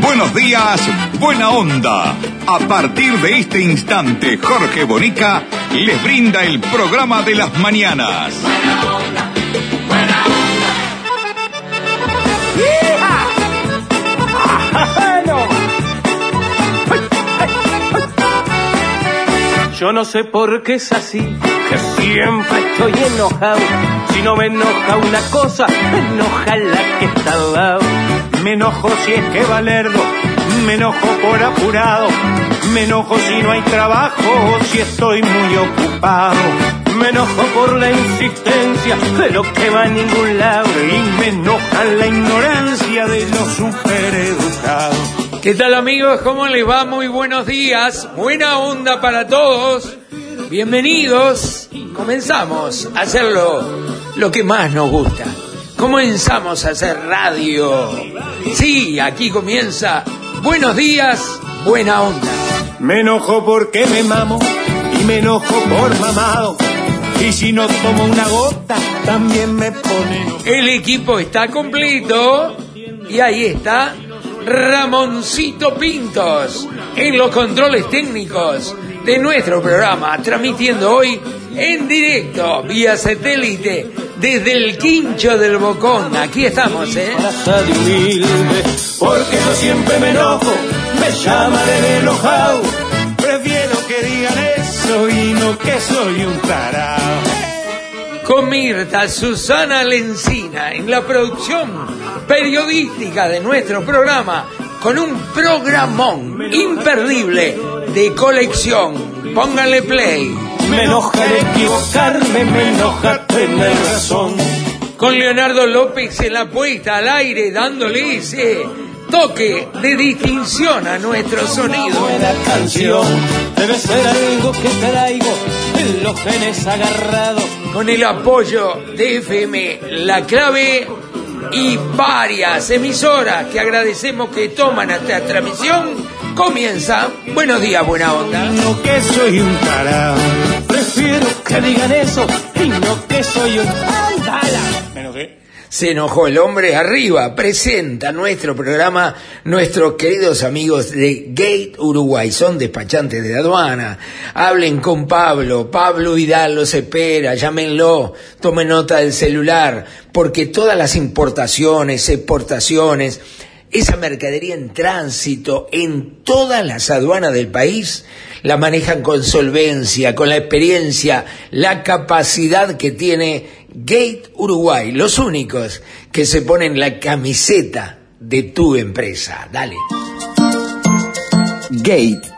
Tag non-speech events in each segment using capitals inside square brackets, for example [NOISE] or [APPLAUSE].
Buenos días, Buena Onda. A partir de este instante, Jorge Bonica les brinda el programa de las mañanas. Yo no sé por qué es así, que siempre estoy enojado. Si no me enoja una cosa, me enoja la que está al lado. Me enojo si es que Valerdo, me enojo por apurado. Me enojo si no hay trabajo o si estoy muy ocupado. Me enojo por la insistencia de lo que va a ningún lado. Y me enoja la ignorancia de los supereducados. ¿Qué tal amigos? ¿Cómo les va? Muy buenos días. Buena onda para todos. Bienvenidos. Comenzamos a hacerlo lo que más nos gusta. Comenzamos a hacer radio. Sí, aquí comienza Buenos días, buena onda. Me enojo porque me mamo y me enojo por mamado. Y si no tomo una gota, también me pone. El equipo está completo y ahí está Ramoncito Pintos en los controles técnicos de nuestro programa, transmitiendo hoy en directo vía satélite desde el quincho del Bocón. Aquí estamos, ¿eh? Plaza de humilde, porque yo siempre me enojo, me llaman el enojado. Prefiero que digan eso y no que soy un tarao. con Mirta Susana Lencina en la producción periodística de nuestro programa con un programón imperdible de colección. Pónganle play. Me enoja equivocarme, me enoja tener razón. Con Leonardo López en la puesta al aire dándole ese toque de distinción a nuestro sonido. Buena canción, debe ser algo que traigo en los genes agarrados. Con el apoyo de FM La Clave y varias emisoras que agradecemos que toman esta transmisión, comienza Buenos días, buena onda. No que soy un tarao. Prefiero que digan eso y no que soy un tala. Me enojé. Se enojó el hombre arriba, presenta nuestro programa nuestros queridos amigos de Gate Uruguay, son despachantes de aduana. Hablen con Pablo, Pablo Vidal los espera, llámenlo, tomen nota del celular, porque todas las importaciones, exportaciones, esa mercadería en tránsito en todas las aduanas del país la manejan con solvencia, con la experiencia, la capacidad que tiene Gate Uruguay, los únicos que se ponen la camiseta de tu empresa. Dale. Gate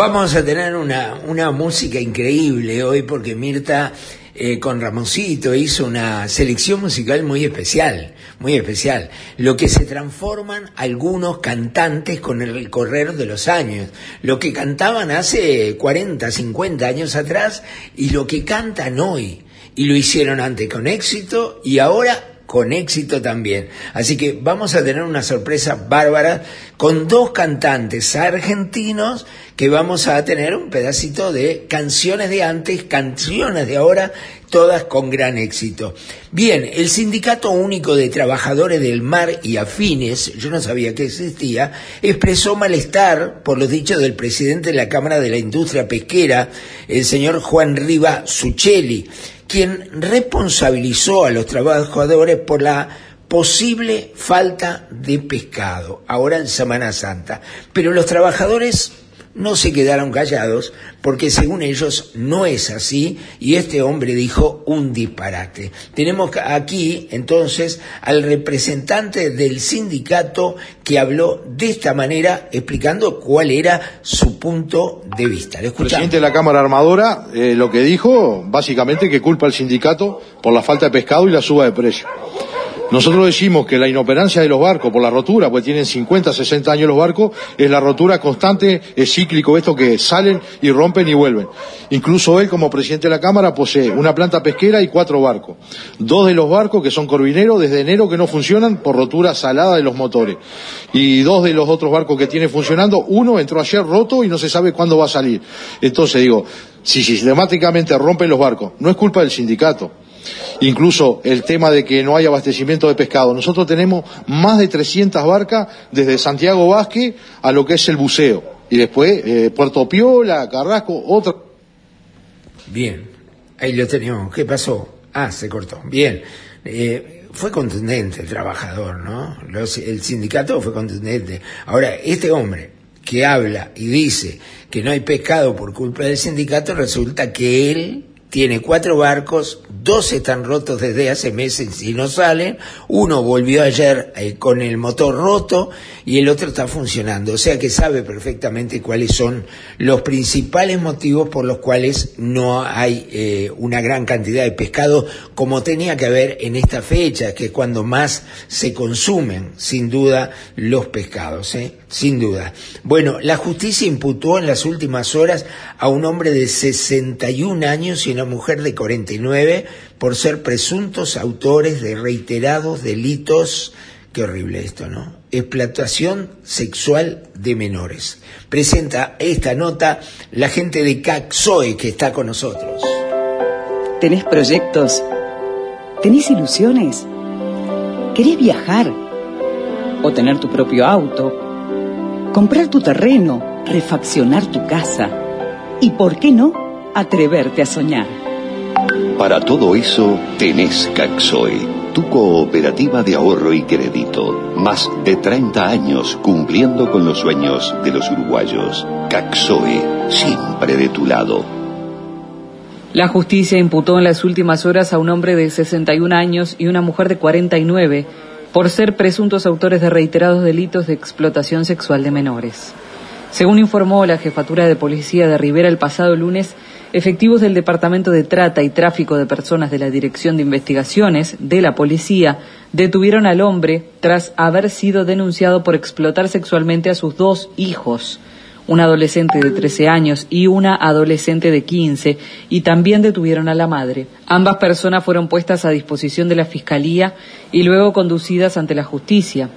Vamos a tener una, una música increíble hoy porque Mirta eh, con Ramoncito hizo una selección musical muy especial, muy especial. Lo que se transforman algunos cantantes con el correr de los años. Lo que cantaban hace 40, 50 años atrás y lo que cantan hoy. Y lo hicieron antes con éxito y ahora con éxito también. Así que vamos a tener una sorpresa bárbara con dos cantantes argentinos que vamos a tener un pedacito de canciones de antes, canciones de ahora, todas con gran éxito. Bien, el Sindicato Único de Trabajadores del Mar y Afines, yo no sabía que existía, expresó malestar por los dichos del presidente de la Cámara de la Industria Pesquera, el señor Juan Riva Suchelli, quien responsabilizó a los trabajadores por la posible falta de pescado, ahora en Semana Santa. Pero los trabajadores no se quedaron callados porque según ellos no es así y este hombre dijo un disparate. Tenemos aquí entonces al representante del sindicato que habló de esta manera explicando cuál era su punto de vista. El presidente de la Cámara Armadora eh, lo que dijo básicamente que culpa al sindicato por la falta de pescado y la suba de precio. Nosotros decimos que la inoperancia de los barcos por la rotura, pues tienen 50, 60 años los barcos, es la rotura constante, es cíclico, esto que salen y rompen y vuelven. Incluso él, como presidente de la Cámara, posee una planta pesquera y cuatro barcos. Dos de los barcos, que son corbineros, desde enero que no funcionan por rotura salada de los motores. Y dos de los otros barcos que tiene funcionando, uno entró ayer roto y no se sabe cuándo va a salir. Entonces digo, si sistemáticamente rompen los barcos, no es culpa del sindicato Incluso el tema de que no hay abastecimiento de pescado. Nosotros tenemos más de 300 barcas desde Santiago Vázquez a lo que es el buceo. Y después eh, Puerto Piola, Carrasco, otra. Bien, ahí lo tenemos. ¿Qué pasó? Ah, se cortó. Bien. Eh, fue contundente el trabajador, ¿no? el sindicato fue contundente. Ahora, este hombre que habla y dice que no hay pescado por culpa del sindicato, resulta que él tiene cuatro barcos, dos están rotos desde hace meses y no salen, uno volvió ayer eh, con el motor roto y el otro está funcionando, o sea que sabe perfectamente cuáles son los principales motivos por los cuales no hay eh, una gran cantidad de pescado como tenía que haber en esta fecha, que es cuando más se consumen, sin duda, los pescados, ¿eh? sin duda. Bueno, la justicia imputó en las últimas horas a un hombre de 61 años y mujer de 49 por ser presuntos autores de reiterados delitos, qué horrible esto, ¿no? Explotación sexual de menores. Presenta esta nota la gente de CACSOE que está con nosotros. ¿Tenés proyectos? ¿Tenés ilusiones? ¿Querés viajar? ¿O tener tu propio auto? ¿Comprar tu terreno? ¿Refaccionar tu casa? ¿Y por qué no? Atreverte a soñar. Para todo eso tenés Caxoe, tu cooperativa de ahorro y crédito. Más de 30 años cumpliendo con los sueños de los uruguayos. Caxoe, siempre de tu lado. La justicia imputó en las últimas horas a un hombre de 61 años y una mujer de 49 por ser presuntos autores de reiterados delitos de explotación sexual de menores. Según informó la jefatura de policía de Rivera el pasado lunes, Efectivos del Departamento de Trata y Tráfico de Personas de la Dirección de Investigaciones de la Policía detuvieron al hombre tras haber sido denunciado por explotar sexualmente a sus dos hijos, un adolescente de 13 años y una adolescente de 15, y también detuvieron a la madre. Ambas personas fueron puestas a disposición de la Fiscalía y luego conducidas ante la justicia.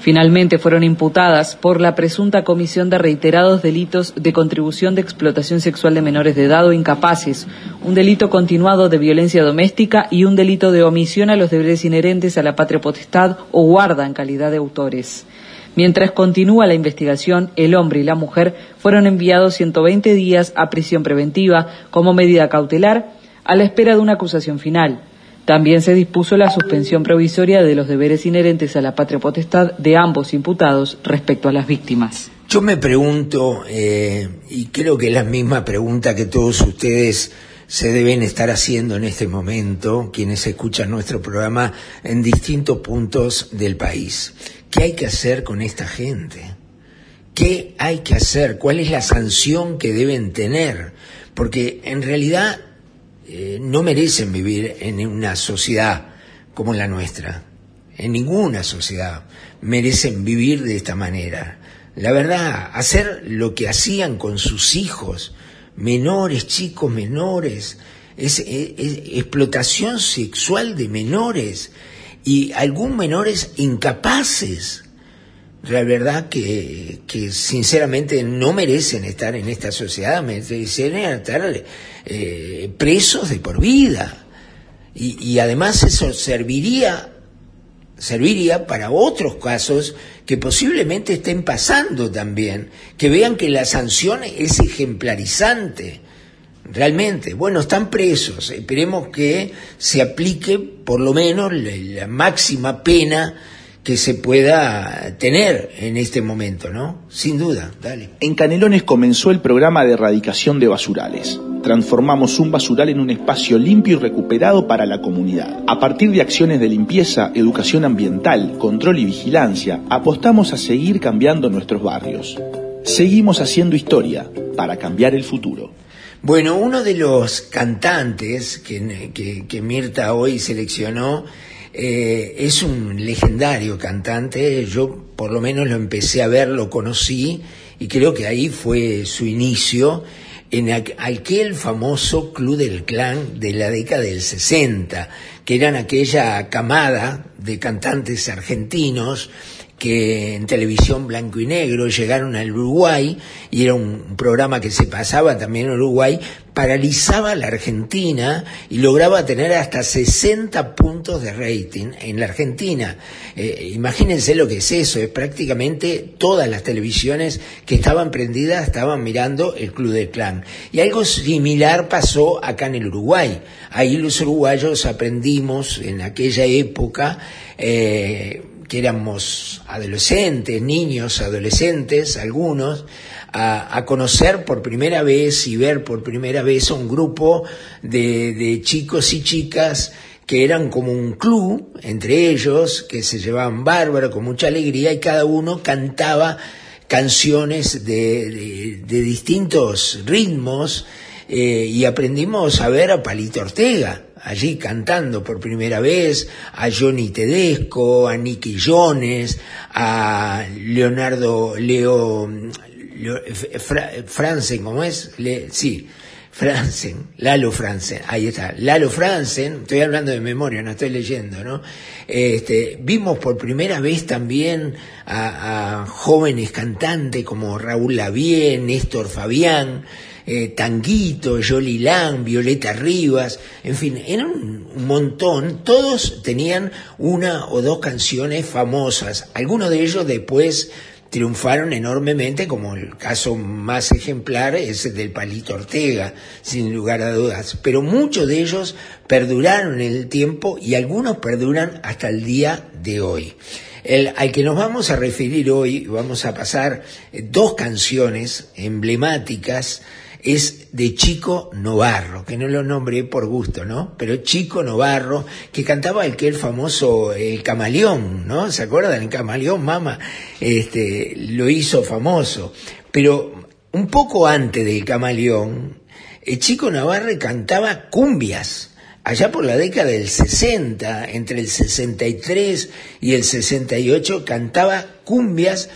Finalmente fueron imputadas por la presunta comisión de reiterados delitos de contribución de explotación sexual de menores de edad o incapaces, un delito continuado de violencia doméstica y un delito de omisión a los deberes inherentes a la patria potestad o guarda en calidad de autores. Mientras continúa la investigación, el hombre y la mujer fueron enviados 120 días a prisión preventiva como medida cautelar a la espera de una acusación final. También se dispuso la suspensión provisoria de los deberes inherentes a la patria potestad de ambos imputados respecto a las víctimas. Yo me pregunto, eh, y creo que es la misma pregunta que todos ustedes se deben estar haciendo en este momento, quienes escuchan nuestro programa en distintos puntos del país. ¿Qué hay que hacer con esta gente? ¿Qué hay que hacer? ¿Cuál es la sanción que deben tener? Porque en realidad eh, no merecen vivir en una sociedad como la nuestra. En ninguna sociedad merecen vivir de esta manera. La verdad, hacer lo que hacían con sus hijos, menores, chicos menores, es, explotación sexual de menores y algunos menores incapaces la verdad que, sinceramente no merecen estar en esta sociedad, merecen estar eh, presos de por vida. Y, además eso serviría, serviría para otros casos que posiblemente estén pasando también, que vean que la sanción es ejemplarizante. Realmente, bueno, están presos, esperemos que se aplique por lo menos la máxima pena que se pueda tener en este momento, ¿no? Sin duda, dale. En Canelones comenzó el programa de erradicación de basurales. Transformamos un basural en un espacio limpio y recuperado para la comunidad. A partir de acciones de limpieza, educación ambiental, control y vigilancia, apostamos a seguir cambiando nuestros barrios. Seguimos haciendo historia para cambiar el futuro. Bueno, uno de los cantantes que, que, que Mirta hoy seleccionó eh, es un legendario cantante, yo por lo menos lo empecé a ver, lo conocí y creo que ahí fue su inicio en aquel famoso Club del Clan de la década del 60, que eran aquella camada de cantantes argentinos que en televisión blanco y negro llegaron al Uruguay y era un programa que se pasaba también en Uruguay, paralizaba la Argentina y lograba tener hasta 60 puntos de rating en la Argentina. Eh, imagínense lo que es eso, es prácticamente todas las televisiones que estaban prendidas estaban mirando el Club del Clan. Y algo similar pasó acá en el Uruguay. Ahí los uruguayos aprendimos en aquella época eh, que éramos adolescentes, niños, adolescentes, algunos, a, a, conocer por primera vez y ver por primera vez a un grupo de, de chicos y chicas que eran como un club entre ellos, que se llevaban bárbaro, con mucha alegría, y cada uno cantaba canciones de, de, de distintos ritmos, eh, y aprendimos a ver a Palito Ortega, allí cantando por primera vez, a Johnny Tedesco, a Nicky Jones, a Leonardo Leo, Fra, Franzen, ¿cómo es? Sí, Franzen, Lalo Franzen, ahí está, Lalo Franzen, estoy hablando de memoria, no estoy leyendo, ¿no? Este, vimos por primera vez también a, jóvenes cantantes como Raúl Lavie, Néstor Fabián, eh, Tanguito, Yolilán, Violeta Rivas, en fin, eran un montón, todos tenían una o dos canciones famosas, algunos de ellos después triunfaron enormemente, como el caso más ejemplar es el del Palito Ortega, sin lugar a dudas. Pero muchos de ellos perduraron en el tiempo y algunos perduran hasta el día de hoy. El, al que nos vamos a referir hoy, vamos a pasar dos canciones emblemáticas, es de Chico Novarro, que no lo nombré por gusto, ¿no? Pero Chico Novarro, que cantaba el que el famoso El Camaleón, ¿no? ¿Se acuerdan? El Camaleón, mama, este, lo hizo famoso. Pero un poco antes del Camaleón, el Chico Navarro cantaba cumbias, allá por la década del 60, entre el 63 y el 68, cantaba cumbias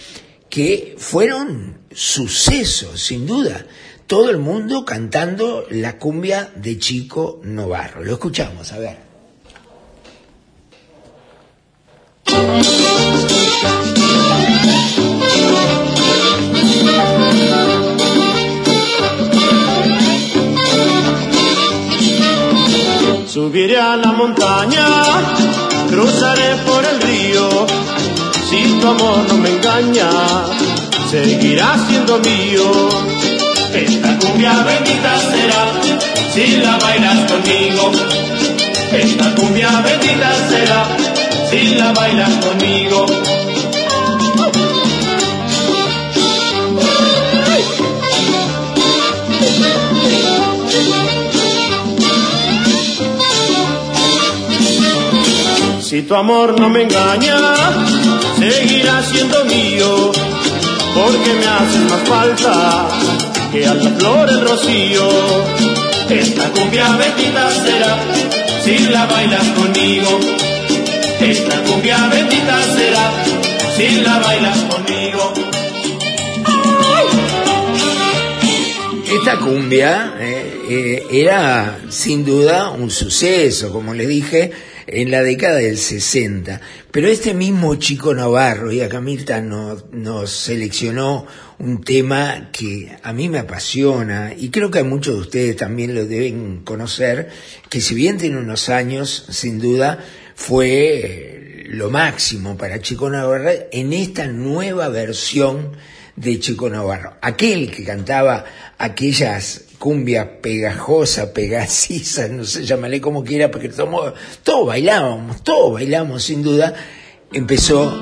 que fueron sucesos, sin duda todo el mundo cantando la cumbia de Chico Novarro. Lo escuchamos, a ver. Subiré a la montaña, cruzaré por el río, si tu amor no me engaña, seguirá siendo mío esta cumbia bendita será si la bailas conmigo. Esta cumbia bendita será si la bailas conmigo. Si tu amor no me engaña, seguirá siendo mío, porque me haces más falta que a la flor el rocío. Esta cumbia bendita será si la bailas conmigo. Esta cumbia bendita será si la bailas conmigo. Esta cumbia eh, eh, era sin duda un suceso, como le dije, en la década del 60. Pero este mismo chico Navarro, y acá nos, nos seleccionó un tema que a mí me apasiona y creo que a muchos de ustedes también lo deben conocer, que si bien tiene unos años, sin duda, fue lo máximo para Chico Navarro en esta nueva versión de Chico Navarro. Aquel que cantaba aquellas cumbias pegajosas, pegasisas, no sé, llámale como quiera, porque todos, todos bailábamos, todos bailamos sin duda, empezó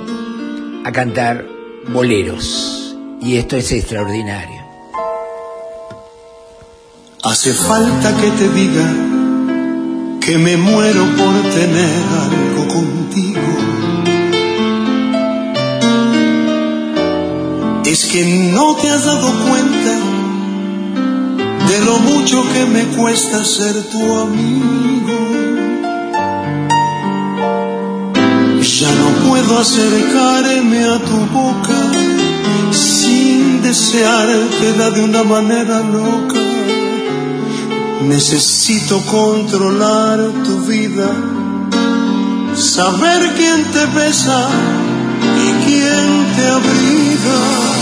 a cantar boleros. Y esto es extraordinario. Hace falta que te diga que me muero por tener algo contigo. Es que no te has dado cuenta de lo mucho que me cuesta ser tu amigo. Ya no puedo acercarme a tu boca sin deseártela de una manera loca. Necesito controlar tu vida, saber quién te besa y quién te abriga.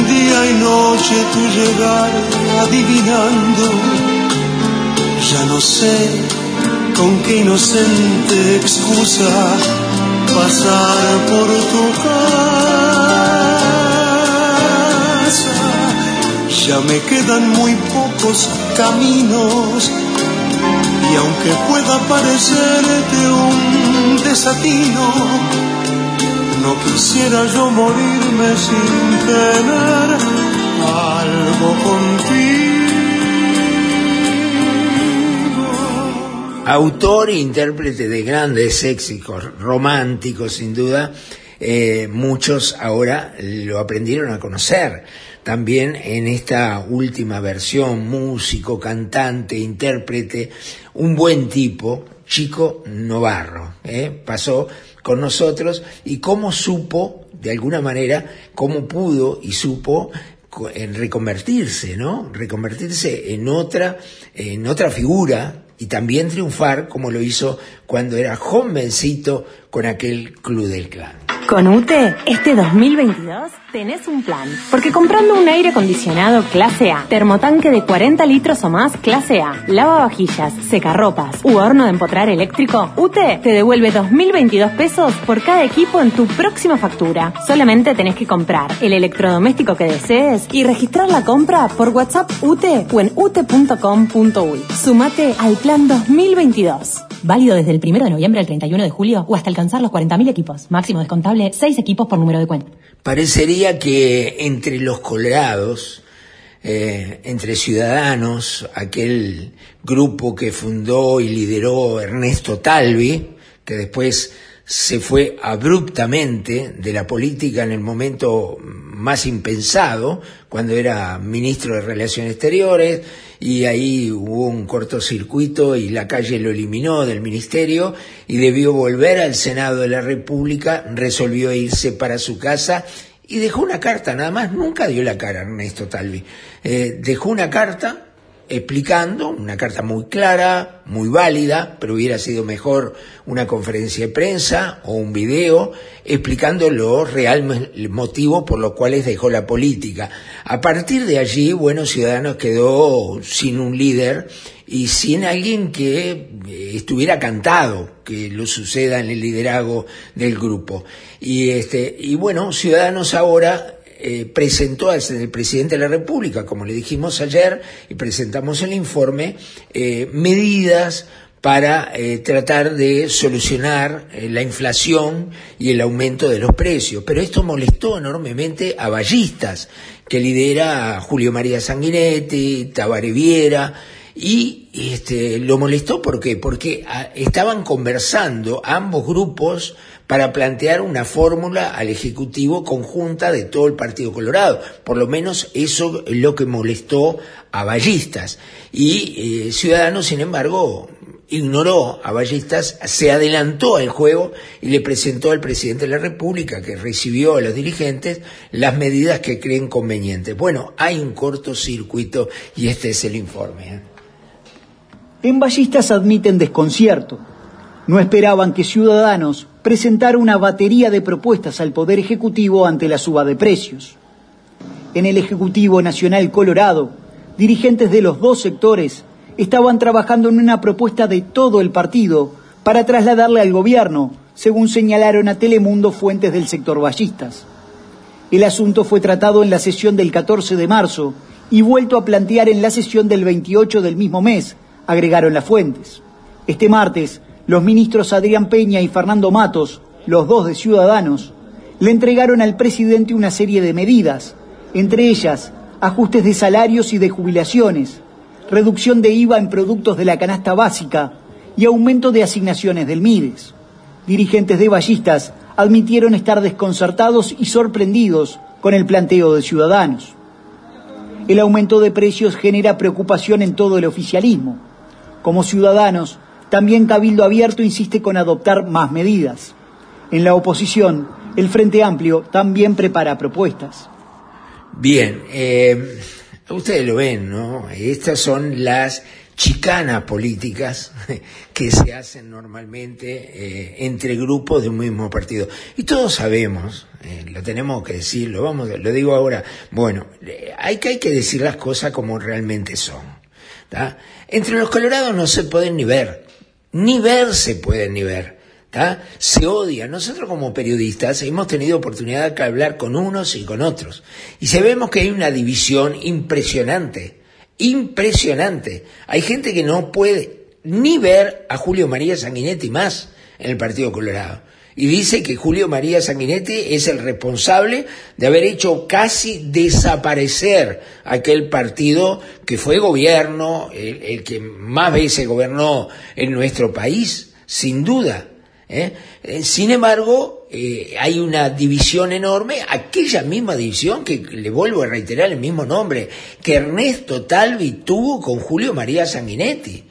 día y noche tu llegar adivinando. Ya no sé con qué inocente excusa pasar por tu casa. Ya me quedan muy pocos caminos y aunque pueda parecerte un desatino, quisiera yo morirme sin tener algo contigo. Autor e intérprete de grandes éxitos románticos, sin duda, eh, muchos ahora lo aprendieron a conocer. También en esta última versión, músico, cantante, intérprete, un buen tipo, Chico Novarro, ¿eh? pasó con nosotros y cómo supo, de alguna manera, cómo pudo y supo en reconvertirse, ¿no? Reconvertirse en otra, en otra figura y también triunfar como lo hizo cuando era jovencito con aquel club del clan. Con UTE, este 2022 tenés un plan. Porque comprando un aire acondicionado clase A, termotanque de 40 litros o más clase A, lavavajillas, secarropas u horno de empotrar eléctrico, UTE te devuelve 2.022 pesos por cada equipo en tu próxima factura. Solamente tenés que comprar el electrodoméstico que desees y registrar la compra por WhatsApp UTE o en ute.com.uy. Sumate al plan 2022. Válido desde el 1 de noviembre al 31 de julio o hasta alcanzar los 40.000 equipos. Máximo descontable 6 equipos por número de cuenta. Parecería que entre los colorados, eh, entre ciudadanos, aquel grupo que fundó y lideró Ernesto Talvi, que después se fue abruptamente de la política en el momento más impensado, cuando era ministro de Relaciones Exteriores, y ahí hubo un cortocircuito y la calle lo eliminó del ministerio y debió volver al Senado de la República, resolvió irse para su casa y dejó una carta, nada más, nunca dio la cara Ernesto Talvi, eh, dejó una carta explicando, una carta muy clara, muy válida, pero hubiera sido mejor una conferencia de prensa o un video explicando los reales motivos por los cuales dejó la política. A partir de allí, bueno, Ciudadanos quedó sin un líder y sin alguien que eh, estuviera cantado que lo suceda en el liderazgo del grupo. Y este, y bueno, Ciudadanos ahora eh, presentó al presidente de la República, como le dijimos ayer, y presentamos el informe, eh, medidas para eh, tratar de solucionar la inflación y el aumento de los precios. Pero esto molestó enormemente a ballistas, que lidera Julio María Sanguinetti, Tabaré Viera, y este, lo molestó porque a, estaban conversando ambos grupos para plantear una fórmula al Ejecutivo conjunta de todo el Partido Colorado. Por lo menos eso es lo que molestó a Ballistas. Y eh, Ciudadanos, sin embargo, ignoró a Ballistas, se adelantó al juego y le presentó al presidente de la República, que recibió a los dirigentes, las medidas que creen convenientes. Bueno, hay un cortocircuito y este es el informe. ¿eh? En Ballistas admiten desconcierto. No esperaban que Ciudadanos presentar una batería de propuestas al Poder Ejecutivo ante la suba de precios. En el Ejecutivo Nacional Colorado, dirigentes de los dos sectores estaban trabajando en una propuesta de todo el partido para trasladarle al gobierno, según señalaron a Telemundo fuentes del sector ballistas. El asunto fue tratado en la sesión del 14 de marzo y vuelto a plantear en la sesión del 28 del mismo mes, agregaron las fuentes. Este martes, los ministros Adrián Peña y Fernando Matos, los dos de Ciudadanos, le entregaron al presidente una serie de medidas, entre ellas ajustes de salarios y de jubilaciones, reducción de IVA en productos de la canasta básica y aumento de asignaciones del MIDES. Dirigentes de ballistas admitieron estar desconcertados y sorprendidos con el planteo de Ciudadanos. El aumento de precios genera preocupación en todo el oficialismo. Como ciudadanos, también Cabildo Abierto insiste con adoptar más medidas. En la oposición, el Frente Amplio también prepara propuestas. Bien, eh, ustedes lo ven, ¿no? Estas son las chicanas políticas [LAUGHS] que se hacen normalmente eh, entre grupos de un mismo partido. Y todos sabemos, eh, lo tenemos que decir, lo, vamos, lo digo ahora, bueno, eh, hay que, decir las cosas como realmente son. ¿tá? Entre los colorados no se pueden ni ver, ni ver se pueden ni ver. ¿tá? Se odia. Nosotros como periodistas hemos tenido oportunidad de hablar con unos y con otros. Y sabemos que hay una división impresionante impresionante. Hay gente que no puede ni ver a Julio María Sanguinetti más en el Partido Colorado. Y dice que Julio María Sanguinetti es el responsable de haber hecho casi desaparecer aquel partido que fue gobierno, el, que más veces gobernó en nuestro país, sin duda. ¿eh? Eh, Sin embargo, eh, hay una división enorme, aquella misma división que le vuelvo a reiterar el mismo nombre, que Ernesto Talvi tuvo con Julio María Sanguinetti.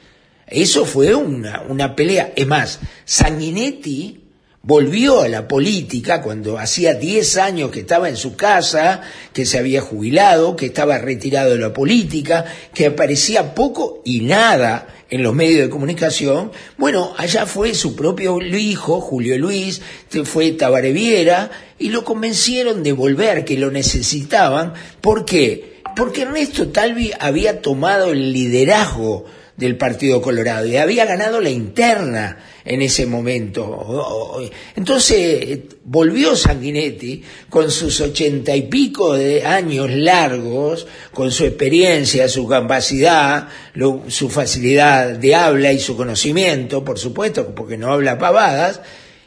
Eso fue una, una pelea. Es más, Sanguinetti volvió a la política cuando hacía 10 años que estaba en su casa, que se había jubilado, que estaba retirado de la política, que aparecía poco y nada en los medios de comunicación, bueno, allá fue su propio hijo, Julio Luis, fue Tabareviera, y lo convencieron de volver, que lo necesitaban. ¿Por qué? Porque Ernesto Talvi había tomado el liderazgo del Partido Colorado y había ganado la interna en ese momento. Entonces volvió Sanguinetti con sus ochenta y pico de años largos, con su experiencia, su capacidad, lo, su facilidad de habla y su conocimiento, por supuesto, porque no habla pavadas,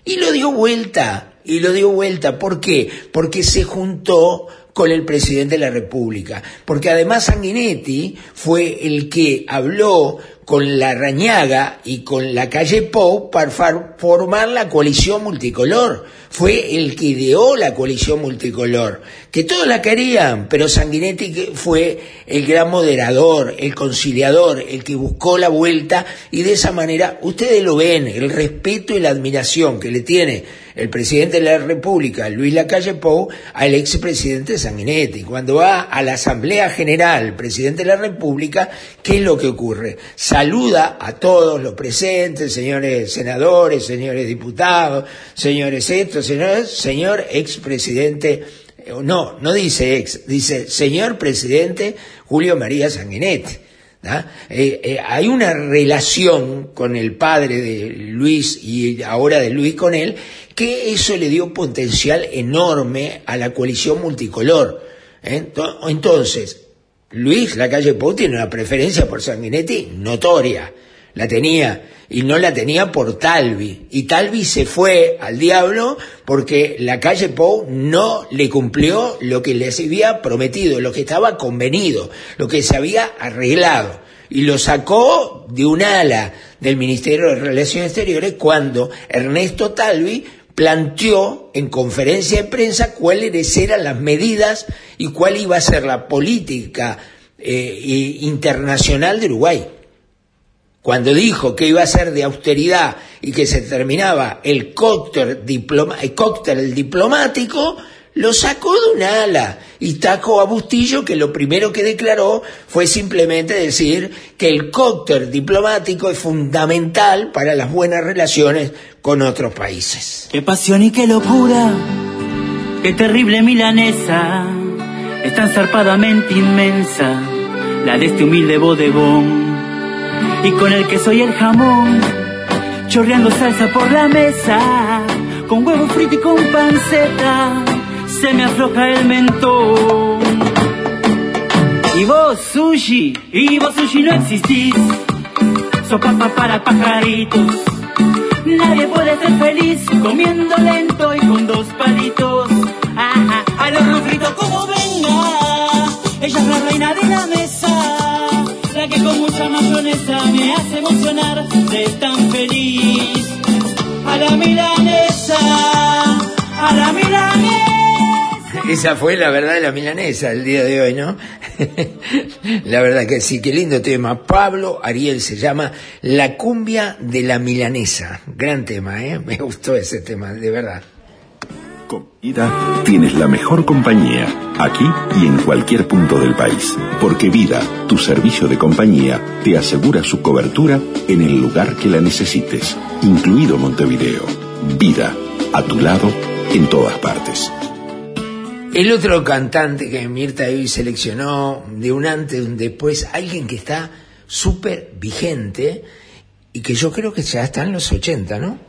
y lo dio vuelta. Y lo dio vuelta. ¿Por qué? Porque se juntó con el presidente de la República. Porque además Sanguinetti fue el que habló con la Rañaga y con la calle Pou para formar la coalición multicolor. Fue el que ideó la coalición multicolor, que todos la querían, pero Sanguinetti fue el gran moderador, el conciliador, el que buscó la vuelta y de esa manera ustedes lo ven, el respeto y la admiración que le tiene el presidente de la República, Luis Lacalle Pou, al expresidente Sanguinetti. Cuando va a la Asamblea General, presidente de la República, ¿qué es lo que ocurre? Saluda a todos los presentes, señores senadores, señores diputados, señores estos, señores, señor expresidente, no, no dice ex, dice señor presidente Julio María Sanguinetti. Eh, eh, hay una relación con el padre de Luis y ahora de Luis con él, que eso le dio potencial enorme a la coalición multicolor. ¿eh? Entonces, Luis Lacalle Pou tiene una preferencia por Sanguinetti notoria, la tenía, y no la tenía por Talvi. Y Talvi se fue al diablo porque la calle Pou no le cumplió lo que les había prometido, lo que estaba convenido, lo que se había arreglado. Y lo sacó de un ala del Ministerio de Relaciones Exteriores cuando Ernesto Talvi planteó en conferencia de prensa cuáles eran las medidas y cuál iba a ser la política eh, internacional de Uruguay. Cuando dijo que iba a ser de austeridad y que se terminaba el cóctel, diploma, el cóctel diplomático, lo sacó de una ala y tacó a Bustillo que lo primero que declaró fue simplemente decir que el cóctel diplomático es fundamental para las buenas relaciones con otros países. Qué pasión y qué locura, qué terrible milanesa, es tan zarpadamente inmensa, la de este humilde bodegón, y con el queso y el jamón, chorreando salsa por la mesa, con huevo frito y con panceta, se me afloja el mentón. Y vos, sushi, y vos, sushi, no existís, sos papa para pajaritos. Nadie puede ser feliz comiendo lento y con dos palitos. Ajá, al horno frito como venga. Ella es la reina de la mesa, la que con mucha mayonesa me hace emocionar de tan feliz. A la milanesa, a la milanesa. Esa fue la verdad de la milanesa el día de hoy, ¿no? [LAUGHS] la verdad que sí, qué lindo tema. Pablo Ariel se llama La cumbia de la milanesa. Gran tema, ¿eh? [LAUGHS] Me gustó ese tema, de verdad. Vida tienes la mejor compañía, aquí y en cualquier punto del país. Porque Vida, tu servicio de compañía, te asegura su cobertura en el lugar que la necesites, incluido Montevideo. Vida, a tu lado, en todas partes. El otro cantante que Mirta hoy seleccionó, de un antes y un después, alguien que está súper vigente y que yo creo que ya está en los 80, ¿no?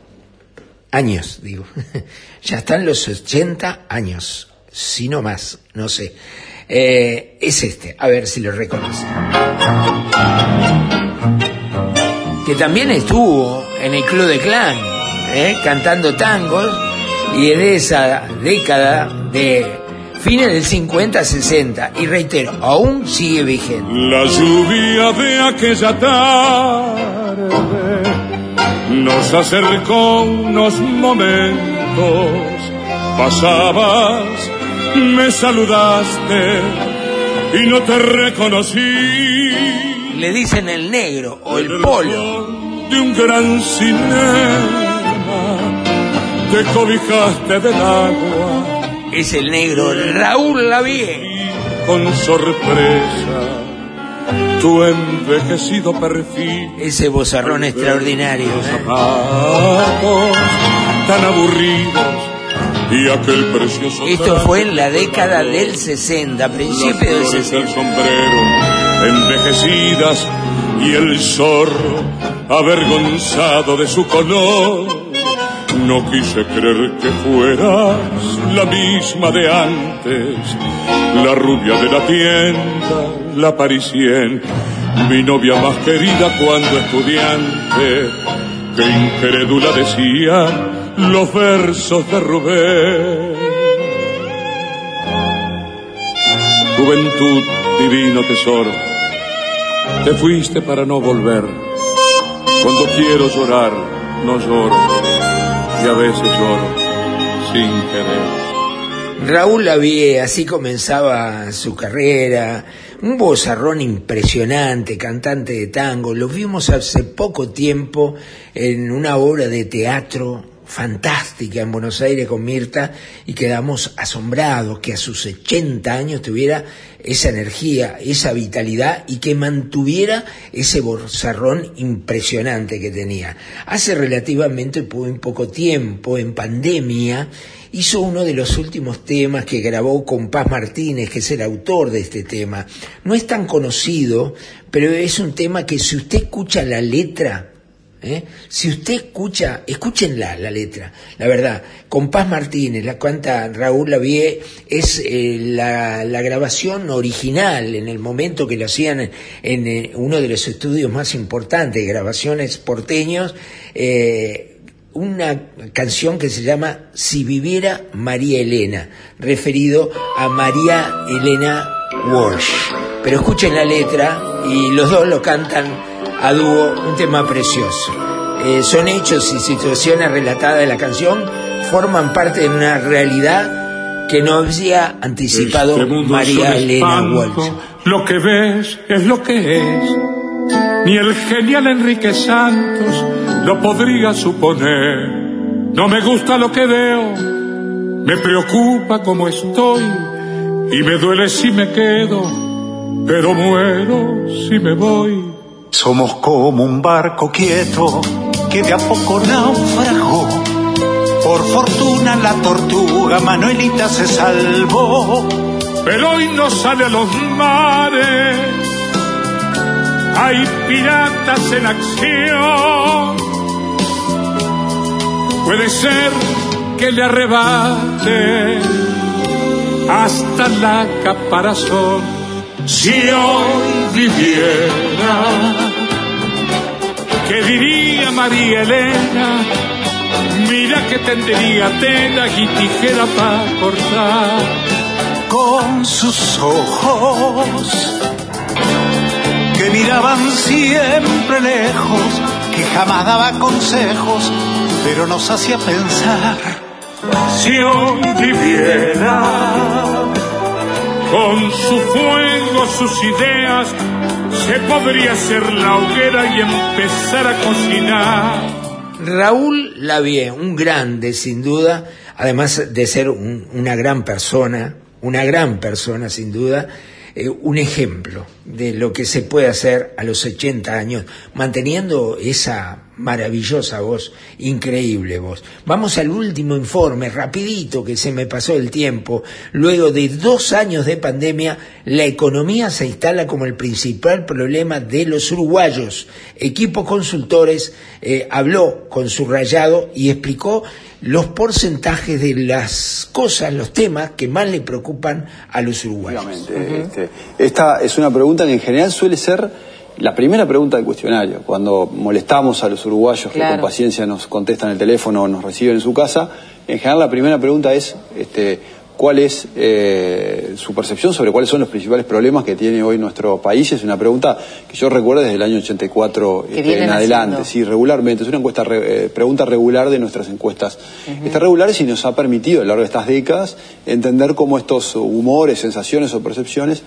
Años, digo. [LAUGHS] ya está en los 80 años, si no más, no sé. Eh, es este, a ver si lo reconoce. Que también estuvo en el Club de Clan, ¿eh? cantando tangos, y en esa década de fines del 50-60, y reitero, aún sigue vigente. La lluvia de aquella tarde nos acercó unos momentos. Pasabas, me saludaste y no te reconocí. Le dicen el negro o el polo. De un gran cinema, te cobijaste del agua es el negro Raúl Lavie. Con sorpresa, tu envejecido perfil. Ese bozarrón extraordinario. ¿eh? Zapatos tan aburridos y aquel precioso. Esto fue en la década del 60, principio del 60. El sombrero, envejecidas y el zorro avergonzado de su color no quise creer que fueras la misma de antes, la rubia de la tienda, la parisienne, mi novia más querida cuando estudiante, que incrédula decía los versos de Rubén. Juventud, divino tesoro, te fuiste para no volver. Cuando quiero llorar, no lloro y a veces lloro sin querer. Raúl Lavie, así comenzaba su carrera, un bozarrón impresionante, cantante de tango. Lo vimos hace poco tiempo en una obra de teatro fantástica en Buenos Aires con Mirta y quedamos asombrados que a sus 80 años tuviera esa energía, esa vitalidad y que mantuviera ese bozarrón impresionante que tenía. Hace relativamente poco tiempo, en pandemia, hizo uno de los últimos temas que grabó con Paz Martínez, que es el autor de este tema. No es tan conocido, pero es un tema que si usted escucha la letra, ¿Eh? Si usted escucha, escúchenla la letra, la verdad, con Paz Martínez, la cuenta Raúl Lavie, es eh, la, grabación original en el momento que lo hacían en, eh, uno de los estudios más importantes grabaciones porteños, una canción que se llama Si viviera María Elena, referido a María Elena Walsh. Pero escuchen la letra y los dos lo cantan a dúo un tema precioso. Eh, son hechos y situaciones relatadas de la canción, forman parte de una realidad que no había anticipado Este María es Elena espanto, Walsh. Lo que ves es lo que es. Ni el genial Enrique Santos lo podría suponer. No me gusta lo que veo, Me preocupa cómo estoy y me duele si me quedo, pero muero si me voy. Somos como un barco quieto que de a poco naufragó. Por fortuna la tortuga Manuelita se salvó. Pero hoy no sale a los mares. Hay piratas en acción. Puede ser que le arrebate hasta la caparazón. Si hoy viviera, ¿qué diría María Elena? Mira que tendría tela y tijera para cortar. Con sus ojos que miraban siempre lejos, que jamás daba consejos, pero nos hacía pensar. Si hoy viviera con su fuego, sus ideas, se podría hacer la hoguera y empezar a cocinar. Raúl Lavie, un grande sin duda, además de ser un- una gran persona, una gran persona sin duda, eh, un ejemplo de lo que se puede hacer a los 80 años, manteniendo esa maravillosa voz, increíble voz. Vamos al último informe, rapidito, que se me pasó el tiempo. Luego de dos años de pandemia, la economía se instala como el principal problema de los uruguayos. Equipo Consultores eh, habló con su rayado y explicó los porcentajes de las cosas, los temas que más le preocupan a los uruguayos. Este, esta es una pregunta que en general suele ser la primera pregunta del cuestionario. Cuando molestamos a los uruguayos que con paciencia nos contestan el teléfono o nos reciben en su casa, en general la primera pregunta es este, cuál es eh, su percepción sobre cuáles son los principales problemas que tiene hoy nuestro país. Es una pregunta que yo recuerdo desde el año 84 Que este, en adelante, haciendo. sí, regularmente. Es una encuesta re- eh, pregunta regular de nuestras encuestas. Estas regulares y nos ha permitido a lo largo de estas décadas entender cómo estos humores, sensaciones o percepciones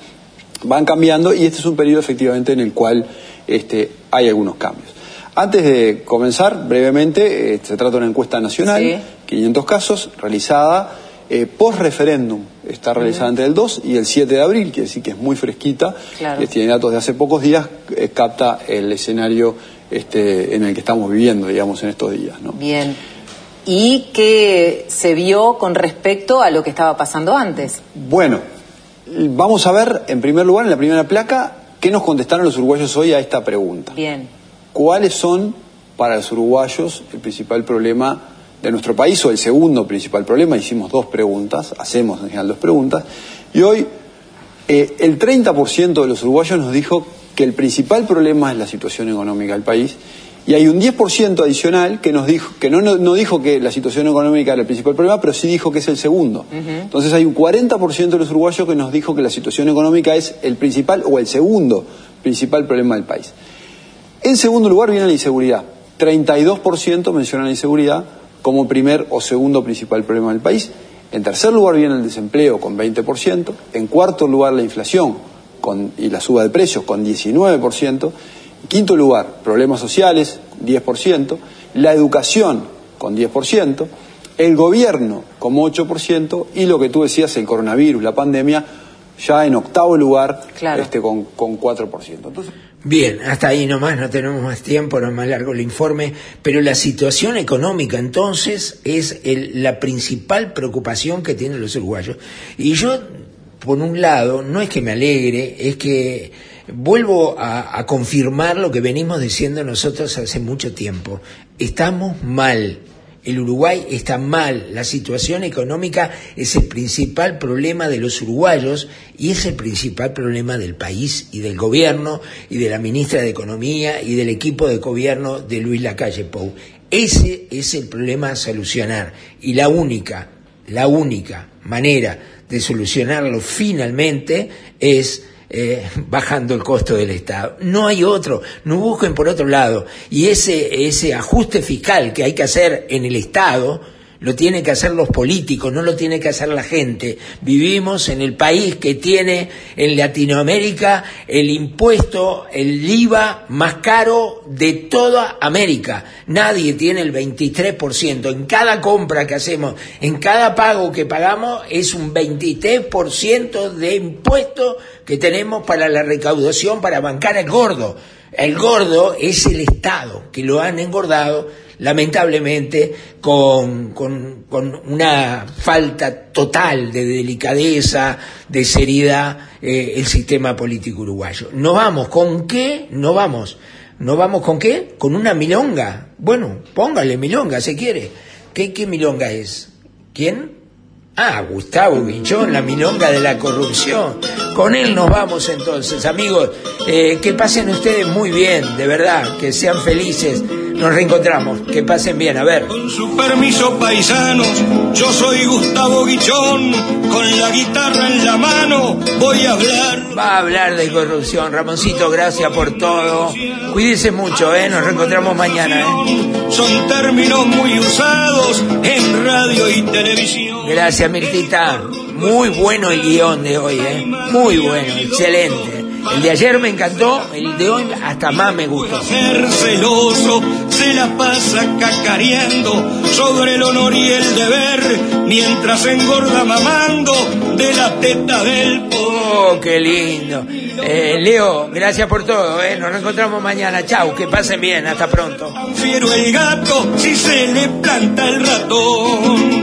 van cambiando y este es un periodo efectivamente en el cual este, hay algunos cambios. Antes de comenzar, brevemente, eh, se trata de una encuesta nacional, Sí. 500 casos, realizada eh, post-referéndum. Está realizada entre el 2 y el 7 de abril, quiere decir que es muy fresquita, Claro. eh, tiene datos de hace pocos días, eh, capta el escenario este, en el que estamos viviendo, digamos, en estos días. ¿no? Bien. ¿Y qué se vio con respecto a lo que estaba pasando antes? Bueno, vamos a ver, en primer lugar, en la primera placa, qué nos contestaron los uruguayos hoy a esta pregunta. Bien. ¿Cuáles son para los uruguayos el principal problema de nuestro país o el segundo principal problema? Hicimos dos preguntas, hacemos en general dos preguntas, y hoy eh, el 30% de los uruguayos nos dijo que el principal problema es la situación económica del país, y hay un 10% adicional que nos dijo que no, no, no dijo que la situación económica era el principal problema, pero sí dijo que es el segundo. Entonces hay un 40% de los uruguayos que nos dijo que la situación económica es el principal o el segundo principal problema del país. En segundo lugar viene la inseguridad. 32% menciona la inseguridad como primer o segundo principal problema del país. En tercer lugar viene el desempleo con 20%. En cuarto lugar la inflación con- y la suba de precios con 19%. En quinto lugar, problemas sociales, 10%. La educación con 10%. El gobierno como 8%. Y lo que tú decías, el coronavirus, la pandemia, ya en octavo lugar este, con, con 4%. Entonces, Bien, hasta ahí nomás, no tenemos más tiempo, no es más largo el informe, pero la situación económica entonces es el- la principal preocupación que tienen los uruguayos. Y yo, por un lado, no es que me alegre, es que vuelvo a, a confirmar lo que venimos diciendo nosotros hace mucho tiempo. Estamos mal. El Uruguay está mal, la situación económica es el principal problema de los uruguayos y es el principal problema del país y del gobierno y de la ministra de Economía y del equipo de gobierno de Luis Lacalle Pou. Ese es el problema a solucionar y la única, la única manera de solucionarlo finalmente es eh, bajando el costo del Estado. No hay otro, no busquen por otro lado. Y ese, ese ajuste fiscal que hay que hacer en el Estado lo tienen que hacer los políticos, no lo tiene que hacer la gente. Vivimos en el país que tiene en Latinoamérica el impuesto, el IVA más caro de toda América. Nadie tiene el 23%. En cada compra que hacemos, en cada pago que pagamos, es un 23% de impuesto que tenemos para la recaudación para bancar el gordo. El gordo es el Estado, que lo han engordado lamentablemente con, con, con una falta total de delicadeza, de seriedad, eh, el sistema político uruguayo. ¿No vamos con qué? No vamos. ¿No vamos con qué? Con una milonga. Bueno, póngale milonga si quiere. ¿Qué, qué milonga es? ¿Quién? Ah, Gustavo Guinchón, la milonga de la corrupción. Con él nos vamos entonces, amigos. Eh, que pasen ustedes muy bien, de verdad, que sean felices. Nos reencontramos, que pasen bien, a ver. Con su permiso, paisanos, yo soy Gustavo Guichón, con la guitarra en la mano voy a hablar. Va a hablar de corrupción. Ramoncito, gracias por todo. Cuídese mucho, ¿eh? Nos reencontramos mañana, ¿eh? Son términos muy usados en radio y televisión. Gracias, Mirtita. Muy bueno el guion de hoy, ¿eh? Muy bueno, excelente. El de ayer me encantó, el de hoy hasta más me gustó. Ser celoso, se la pasa cacareando sobre el honor y el deber, mientras engorda mamando de la teta del Oh, qué lindo. Eh, Leo, gracias por todo, ¿eh? Nos reencontramos mañana. Chau, que pasen bien, hasta pronto. Fiero el gato si se le planta el ratón.